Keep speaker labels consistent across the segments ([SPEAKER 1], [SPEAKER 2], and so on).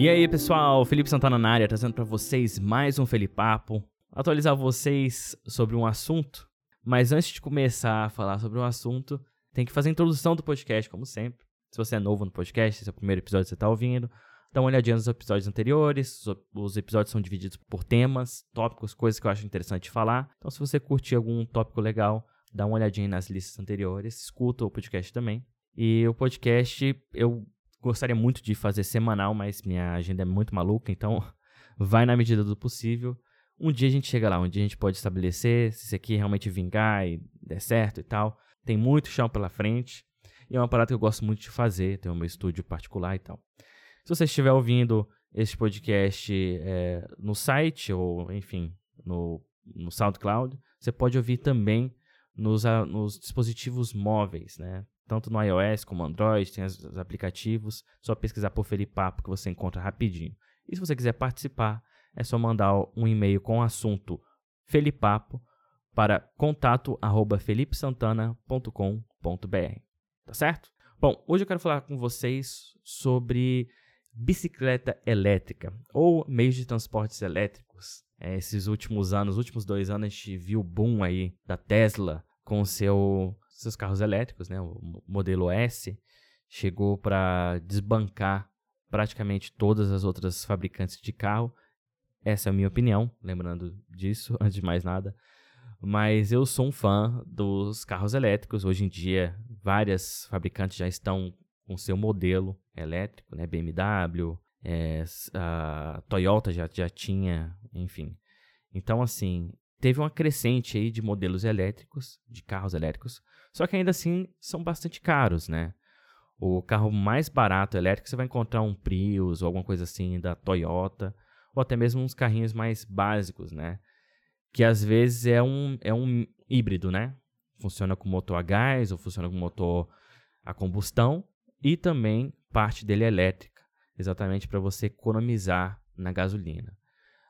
[SPEAKER 1] E aí, pessoal, Felipe Santana na área, trazendo para vocês mais um Felipapo, atualizar vocês sobre um assunto. Mas antes de começar a falar sobre o um assunto, tem que fazer a introdução do podcast, como sempre. Se você é novo no podcast, esse é o primeiro episódio que você está ouvindo, dá uma olhadinha nos episódios anteriores. Os episódios são divididos por temas, tópicos, coisas que eu acho interessante falar. Então, se você curtir algum tópico legal, dá uma olhadinha nas listas anteriores, escuta o podcast também. E o podcast, eu gostaria muito de fazer semanal, mas minha agenda é muito maluca, então vai na medida do possível. Um dia a gente chega lá, um dia a gente pode estabelecer se isso aqui realmente vingar e der certo e tal. Tem muito chão pela frente e é uma parada que eu gosto muito de fazer, tem o meu estúdio particular e tal. Se você estiver ouvindo este podcast é, no site ou, enfim, no, no SoundCloud, você pode ouvir também nos, a, nos dispositivos móveis, né? tanto no iOS como Android, tem os aplicativos. Só pesquisar por Felipapo que você encontra rapidinho. E se você quiser participar, é só mandar um e-mail com o assunto Felipapo para contato@felipesantana.com.br. Tá certo? Bom, hoje eu quero falar com vocês sobre bicicleta elétrica ou meios de transportes elétricos. É, esses últimos anos, últimos dois anos, a gente viu o boom aí da Tesla com seu seus carros elétricos, né? O modelo S chegou para desbancar praticamente todas as outras fabricantes de carro. Essa é a minha opinião, lembrando disso, antes de mais nada. Mas eu sou um fã dos carros elétricos. Hoje em dia, várias fabricantes já estão com seu modelo elétrico, né? BMW, é, a Toyota já, já tinha, enfim. Então, assim, teve uma crescente aí de modelos elétricos, de carros elétricos, só que ainda assim são bastante caros, né? O carro mais barato elétrico você vai encontrar um Prius ou alguma coisa assim da Toyota, ou até mesmo uns carrinhos mais básicos, né? Que às vezes é um, é um híbrido, né? Funciona com motor a gás ou funciona com motor a combustão e também parte dele é elétrica, exatamente para você economizar na gasolina.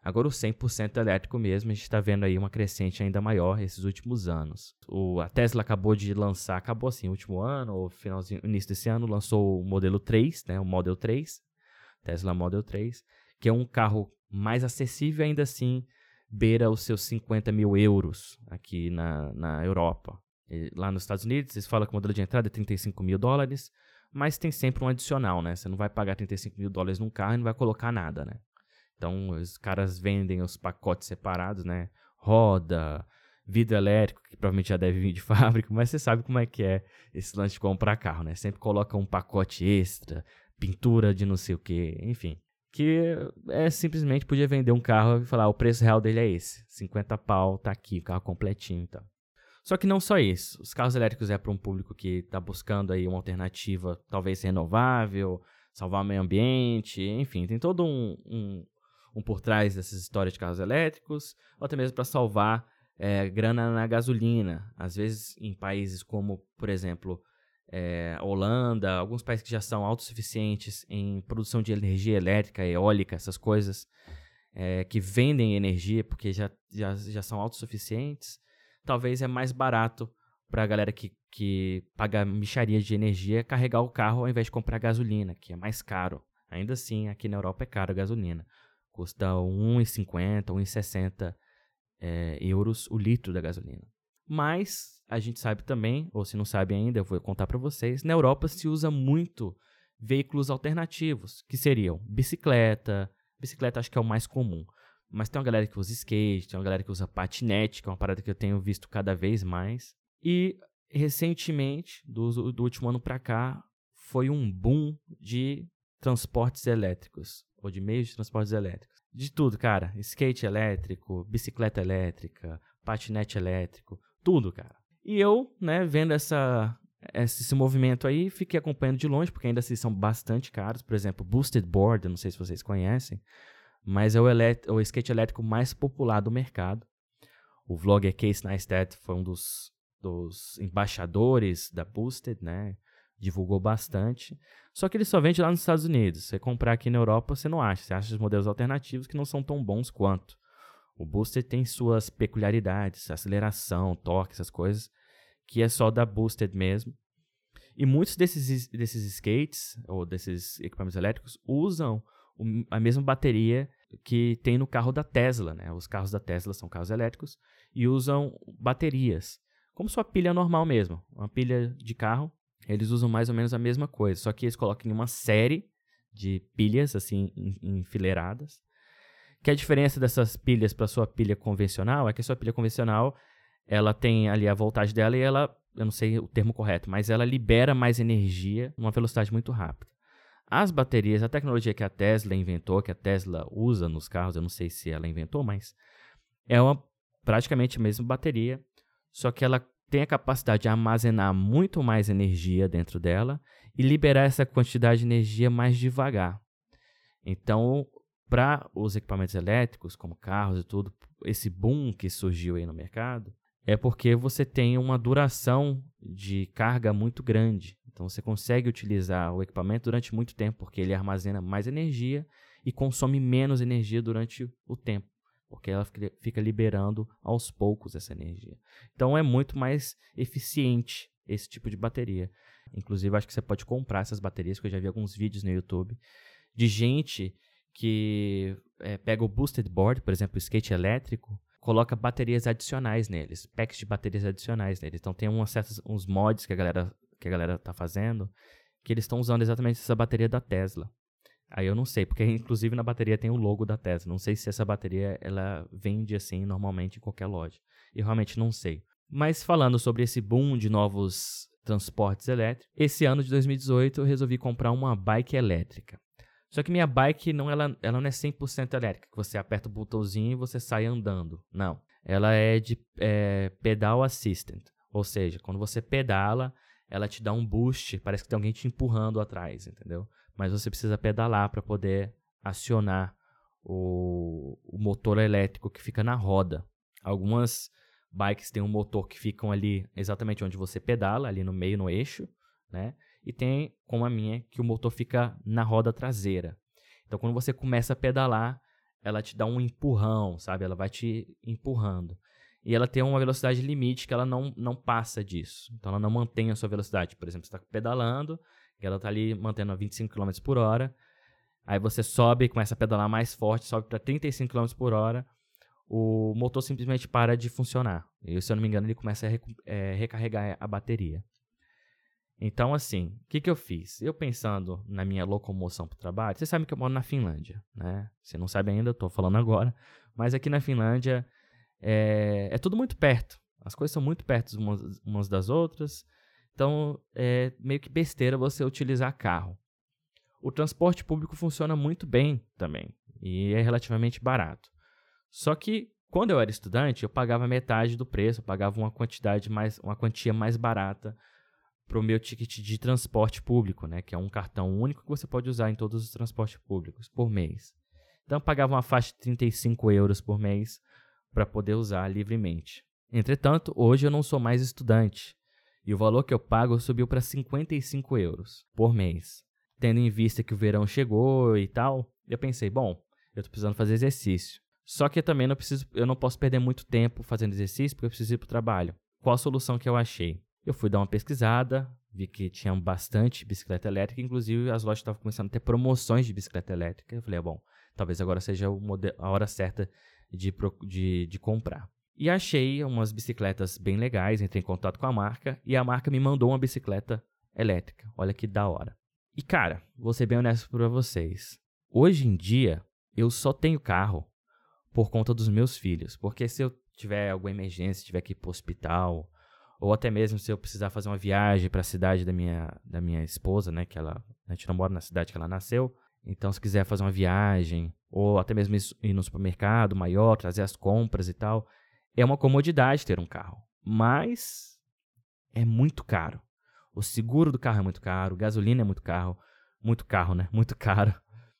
[SPEAKER 1] Agora o 100% elétrico mesmo, a gente está vendo aí uma crescente ainda maior esses últimos anos. O, a Tesla acabou de lançar, acabou assim, último ano, ou finalzinho, início desse ano, lançou o modelo 3, né, o Model 3, Tesla Model 3, que é um carro mais acessível ainda assim, beira os seus 50 mil euros aqui na, na Europa. E lá nos Estados Unidos, eles falam que o modelo de entrada é 35 mil dólares, mas tem sempre um adicional, né? Você não vai pagar 35 mil dólares num carro e não vai colocar nada, né? Então, os caras vendem os pacotes separados, né? Roda, vidro elétrico, que provavelmente já deve vir de fábrica, mas você sabe como é que é esse lance de comprar carro, né? Sempre coloca um pacote extra, pintura de não sei o que, enfim. Que é simplesmente podia vender um carro e falar, o preço real dele é esse, 50 pau, tá aqui, carro completinho e então. tal. Só que não só isso, os carros elétricos é para um público que está buscando aí uma alternativa talvez renovável, salvar o meio ambiente, enfim, tem todo um, um um por trás dessas histórias de carros elétricos, ou até mesmo para salvar é, grana na gasolina. Às vezes, em países como, por exemplo, é, Holanda, alguns países que já são autossuficientes em produção de energia elétrica, eólica, essas coisas, é, que vendem energia porque já, já, já são autossuficientes, talvez é mais barato para a galera que, que paga micharia de energia carregar o carro ao invés de comprar gasolina, que é mais caro. Ainda assim, aqui na Europa é caro a gasolina. Custa 1,50, 1,60 é, euros o litro da gasolina. Mas a gente sabe também, ou se não sabe ainda, eu vou contar para vocês, na Europa se usa muito veículos alternativos, que seriam bicicleta, bicicleta acho que é o mais comum, mas tem uma galera que usa skate, tem uma galera que usa patinete, que é uma parada que eu tenho visto cada vez mais. E recentemente, do, do último ano para cá, foi um boom de transportes elétricos ou de meios de transportes elétricos. De tudo, cara. Skate elétrico, bicicleta elétrica, patinete elétrico, tudo, cara. E eu, né, vendo essa, esse movimento aí, fiquei acompanhando de longe, porque ainda assim são bastante caros. Por exemplo, Boosted Board, não sei se vocês conhecem, mas é o, o skate elétrico mais popular do mercado. O vlogger Case Neistat foi um dos, dos embaixadores da Boosted, né? divulgou bastante. Só que ele só vende lá nos Estados Unidos. Você comprar aqui na Europa, você não acha. Você acha os modelos alternativos que não são tão bons quanto. O Booster tem suas peculiaridades, aceleração, torque, essas coisas, que é só da Boosted mesmo. E muitos desses, desses skates, ou desses equipamentos elétricos, usam a mesma bateria que tem no carro da Tesla. Né? Os carros da Tesla são carros elétricos e usam baterias, como sua pilha normal mesmo. Uma pilha de carro, eles usam mais ou menos a mesma coisa, só que eles colocam em uma série de pilhas, assim, enfileiradas. Que a diferença dessas pilhas para sua pilha convencional é que a sua pilha convencional ela tem ali a voltagem dela e ela, eu não sei o termo correto, mas ela libera mais energia numa velocidade muito rápida. As baterias, a tecnologia que a Tesla inventou, que a Tesla usa nos carros, eu não sei se ela inventou, mas é uma, praticamente a mesma bateria, só que ela tem a capacidade de armazenar muito mais energia dentro dela e liberar essa quantidade de energia mais devagar. Então, para os equipamentos elétricos, como carros e tudo, esse boom que surgiu aí no mercado, é porque você tem uma duração de carga muito grande. Então você consegue utilizar o equipamento durante muito tempo, porque ele armazena mais energia e consome menos energia durante o tempo, porque ela fica liberando aos poucos essa energia. Então é muito mais eficiente esse tipo de bateria. Inclusive, acho que você pode comprar essas baterias, porque eu já vi alguns vídeos no YouTube de gente que é, pega o boosted board, por exemplo, o skate elétrico, coloca baterias adicionais neles, packs de baterias adicionais neles. Então tem umas certas, uns mods que a galera que a galera tá fazendo que eles estão usando exatamente essa bateria da Tesla. Aí eu não sei, porque inclusive na bateria tem o logo da Tesla. Não sei se essa bateria ela vende assim normalmente em qualquer loja. Eu realmente não sei. Mas falando sobre esse boom de novos transportes elétricos, esse ano de 2018 eu resolvi comprar uma bike elétrica. Só que minha bike não, ela, ela não é 100% elétrica, que você aperta o botãozinho e você sai andando. Não. Ela é de é, pedal assistant. Ou seja, quando você pedala, ela te dá um boost, parece que tem alguém te empurrando atrás, entendeu? Mas você precisa pedalar para poder acionar o, o, motor elétrico que fica na roda. Algumas bikes têm um motor que ficam ali exatamente onde você pedala, ali no meio, no eixo, né? e tem, como a minha, que o motor fica na roda traseira. Então, quando você começa a pedalar, ela te dá um empurrão, sabe? Ela vai te empurrando. E ela tem uma velocidade limite que ela não, não passa disso. Então, ela não mantém a sua velocidade. Por exemplo, você está pedalando, e ela está ali mantendo a 25 km por hora. Aí você sobe, começa a pedalar mais forte, sobe para 35 km por hora. O motor simplesmente para de funcionar. E, se eu não me engano, ele começa a é, recarregar a bateria. Então, assim, o que, que eu fiz? Eu pensando na minha locomoção para o trabalho, você sabe que eu moro na Finlândia, né? Você não sabe ainda, eu estou falando agora, mas aqui na Finlândia é, é, tudo muito perto. As coisas são muito perto umas, umas das outras, então é meio que besteira você utilizar carro. O transporte público funciona muito bem também e é relativamente barato. Só que quando eu era estudante, eu pagava metade do preço, eu pagava uma quantidade mais, uma quantia mais barata para o meu ticket de transporte público, né, que é um cartão único que você pode usar em todos os transportes públicos por mês. Então eu pagava uma faixa de 35 euros por mês para poder usar livremente. Entretanto, hoje eu não sou mais estudante e o valor que eu pago subiu para 55 euros por mês. Tendo em vista que o verão chegou e tal, eu pensei, bom, eu estou precisando fazer exercício. Só que eu também não preciso, eu não posso perder muito tempo fazendo exercício porque eu preciso ir para o trabalho. Qual a solução que eu achei? Eu fui dar uma pesquisada, vi que tinha bastante bicicleta elétrica, inclusive as lojas estavam começando a ter promoções de bicicleta elétrica. Eu falei, ah, bom, talvez agora seja a hora certa de, de, de comprar. E achei umas bicicletas bem legais, entrei em contato com a marca e a marca me mandou uma bicicleta elétrica. Olha que da hora. E cara, vou ser bem honesto para vocês. Hoje em dia, eu só tenho carro por conta dos meus filhos. Porque se eu tiver alguma emergência, tiver que ir para o hospital, ou até mesmo se eu precisar fazer uma viagem para a cidade da minha, da minha esposa, né, que ela a gente não mora na cidade que ela nasceu. Então, se quiser fazer uma viagem, ou até mesmo ir no supermercado maior, trazer as compras e tal, é uma comodidade ter um carro. Mas é muito caro. O seguro do carro é muito caro, gasolina é muito caro, muito carro, né? Muito caro.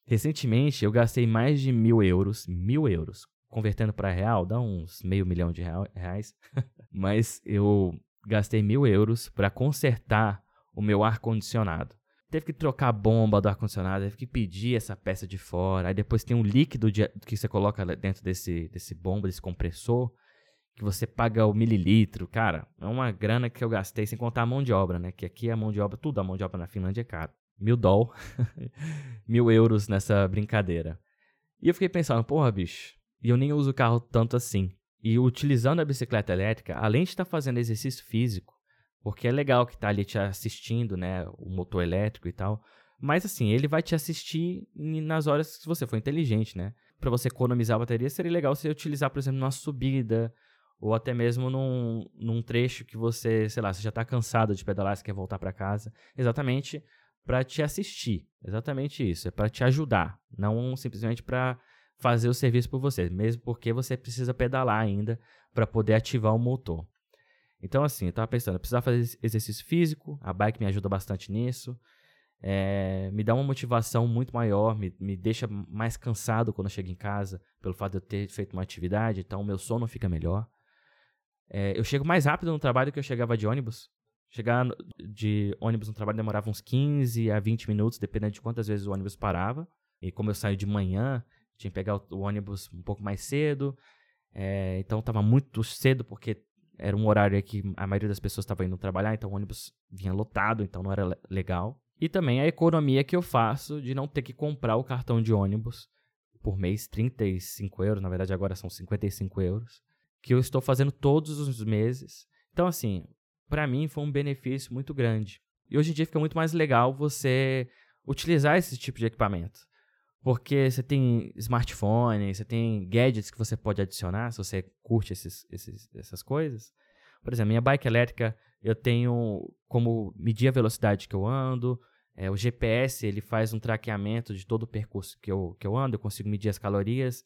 [SPEAKER 1] Recentemente eu gastei mais de mil euros, mil euros, convertendo para real, dá uns meio milhão de reais. Mas eu gastei mil euros para consertar o meu ar-condicionado. Teve que trocar a bomba do ar-condicionado, teve que pedir essa peça de fora. Aí depois tem um líquido de, que você coloca dentro desse, desse bomba, desse compressor, que você paga o mililitro. Cara, é uma grana que eu gastei, sem contar a mão de obra, né? Que aqui a mão de obra, tudo a mão de obra na Finlândia é caro. Mil doll, mil euros nessa brincadeira. E eu fiquei pensando, porra, bicho, e eu nem uso o carro tanto assim. E utilizando a bicicleta elétrica, além de estar fazendo exercício físico, porque é legal que tá ali te assistindo, né? O motor elétrico e tal. Mas assim, ele vai te assistir nas horas que você for inteligente, né? Para você economizar a bateria, seria legal você utilizar, por exemplo, numa subida, ou até mesmo num, num trecho que você, sei lá, você já está cansado de pedalar, você quer voltar para casa, exatamente para te assistir. Exatamente isso, é para te ajudar, não simplesmente para fazer o serviço por você, mesmo porque você precisa pedalar ainda para poder ativar o motor. Então, assim, eu tava pensando, eu precisava fazer exercício físico, a bike me ajuda bastante nisso. É, me dá uma motivação muito maior, me, me deixa mais cansado quando eu chego em casa, pelo fato de eu ter feito uma atividade, então o meu sono fica melhor. É, eu chego mais rápido no trabalho que eu chegava de ônibus. Chegar de ônibus no trabalho demorava uns 15 a 20 minutos, dependendo de quantas vezes o ônibus parava. E como eu saio de manhã, tinha que pegar o, ônibus um pouco mais cedo. É, então estava muito cedo, porque era um horário que a maioria das pessoas estava indo trabalhar, então o ônibus vinha lotado, então não era legal. E também a economia que eu faço de não ter que comprar o cartão de ônibus por mês, 35 euros, na verdade agora são 55 euros, que eu estou fazendo todos os meses. Então, assim, para mim foi um benefício muito grande. E hoje em dia fica muito mais legal você utilizar esse tipo de equipamento. Porque você tem smartphone, você tem gadgets que você pode adicionar se você curte esses, esses, essas coisas. Por exemplo, minha bike elétrica, eu tenho como medir a velocidade que eu ando. É, o GPS ele faz um traqueamento de todo o percurso que eu, que eu ando, eu consigo medir as calorias.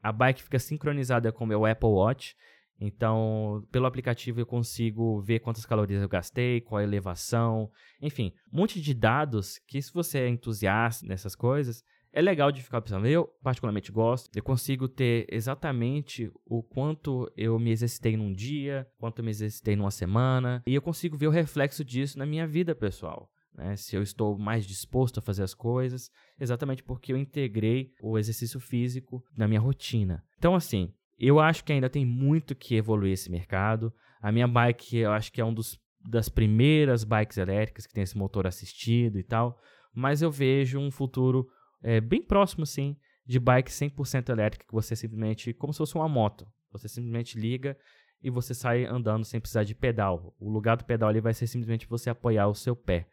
[SPEAKER 1] A bike fica sincronizada com o meu Apple Watch. Então, pelo aplicativo eu consigo ver quantas calorias eu gastei, qual a elevação, enfim, um monte de dados que se você é entusiasta nessas coisas, é legal de ficar pensando. Eu, particularmente, gosto. Eu consigo ter exatamente o quanto eu me exercitei num dia, quanto eu me exercitei numa semana. E eu consigo ver o reflexo disso na minha vida pessoal. Né? Se eu estou mais disposto a fazer as coisas, exatamente porque eu integrei o exercício físico na minha rotina. Então, assim, eu acho que ainda tem muito que evoluir esse mercado. A minha bike, eu acho que é um dos das primeiras bikes elétricas que tem esse motor assistido e tal, mas eu vejo um futuro é, bem próximo, sim, de bike 100% elétrica, que você simplesmente, como se fosse uma moto, você simplesmente liga e você sai andando sem precisar de pedal. O lugar do pedal ali vai ser simplesmente você apoiar o seu pé.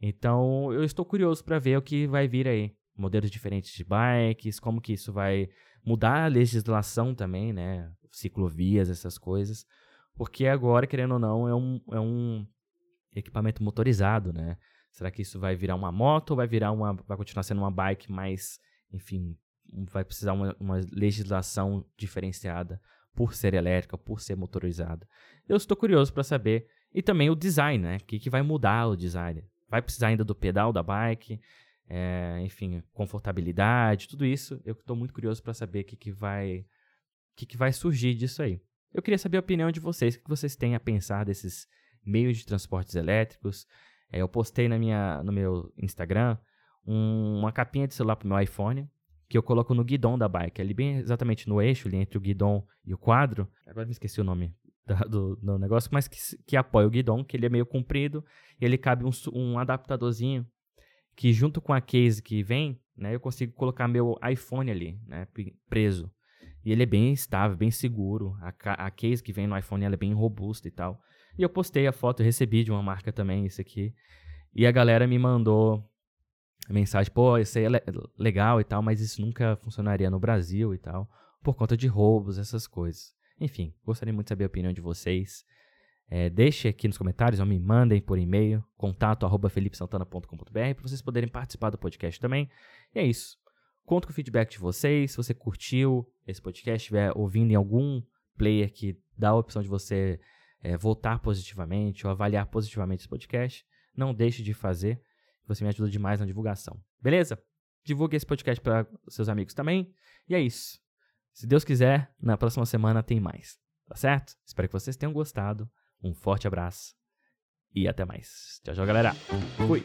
[SPEAKER 1] Então, eu estou curioso para ver o que vai vir aí. Modelos diferentes de bikes, como que isso vai mudar a legislação também, né? Ciclovias, essas coisas. Porque agora, querendo ou não, é um, é um equipamento motorizado, né? Será que isso vai virar uma moto ou vai virar uma. vai continuar sendo uma bike mais, enfim, vai precisar uma, uma legislação diferenciada por ser elétrica, por ser motorizada? Eu estou curioso para saber. E também o design, né? O que, que vai mudar o design? Vai precisar ainda do pedal da bike? É, enfim, confortabilidade, tudo isso. Eu estou muito curioso para saber o que, que vai. que, que vai surgir disso aí. Eu queria saber a opinião de vocês, o que vocês têm a pensar desses meios de transportes elétricos, é, eu postei na minha, no meu Instagram um, uma capinha de celular pro meu iPhone que eu coloco no guidão da bike, ali bem exatamente no eixo, ali entre o guidão e o quadro. Agora me esqueci o nome do, do, negócio, mas que, que apoia o guidão, que ele é meio comprido e ele cabe um, um adaptadorzinho que junto com a case que vem, né, eu consigo colocar meu iPhone ali, né, preso. E ele é bem estável, bem seguro. A, a case que vem no iPhone ela é bem robusta e tal. E eu postei a foto, recebi de uma marca também isso aqui. E a galera me mandou mensagem, pô, isso aí é legal e tal, mas isso nunca funcionaria no Brasil e tal, por conta de roubos, essas coisas. Enfim, gostaria muito de saber a opinião de vocês. É, deixe aqui nos comentários ou me mandem por e-mail, contato arroba felipesantana.com.br para vocês poderem participar do podcast também. E é isso. Conto com o feedback de vocês. Se você curtiu esse podcast, estiver ouvindo em algum player que dá a opção de você é, votar positivamente ou avaliar positivamente esse podcast, não deixe de fazer. Você me ajuda demais na divulgação. Beleza? Divulgue esse podcast para seus amigos também. E é isso. Se Deus quiser, na próxima semana tem mais. Tá certo? Espero que vocês tenham gostado. Um forte abraço e até mais. Tchau, tchau, galera. Fui.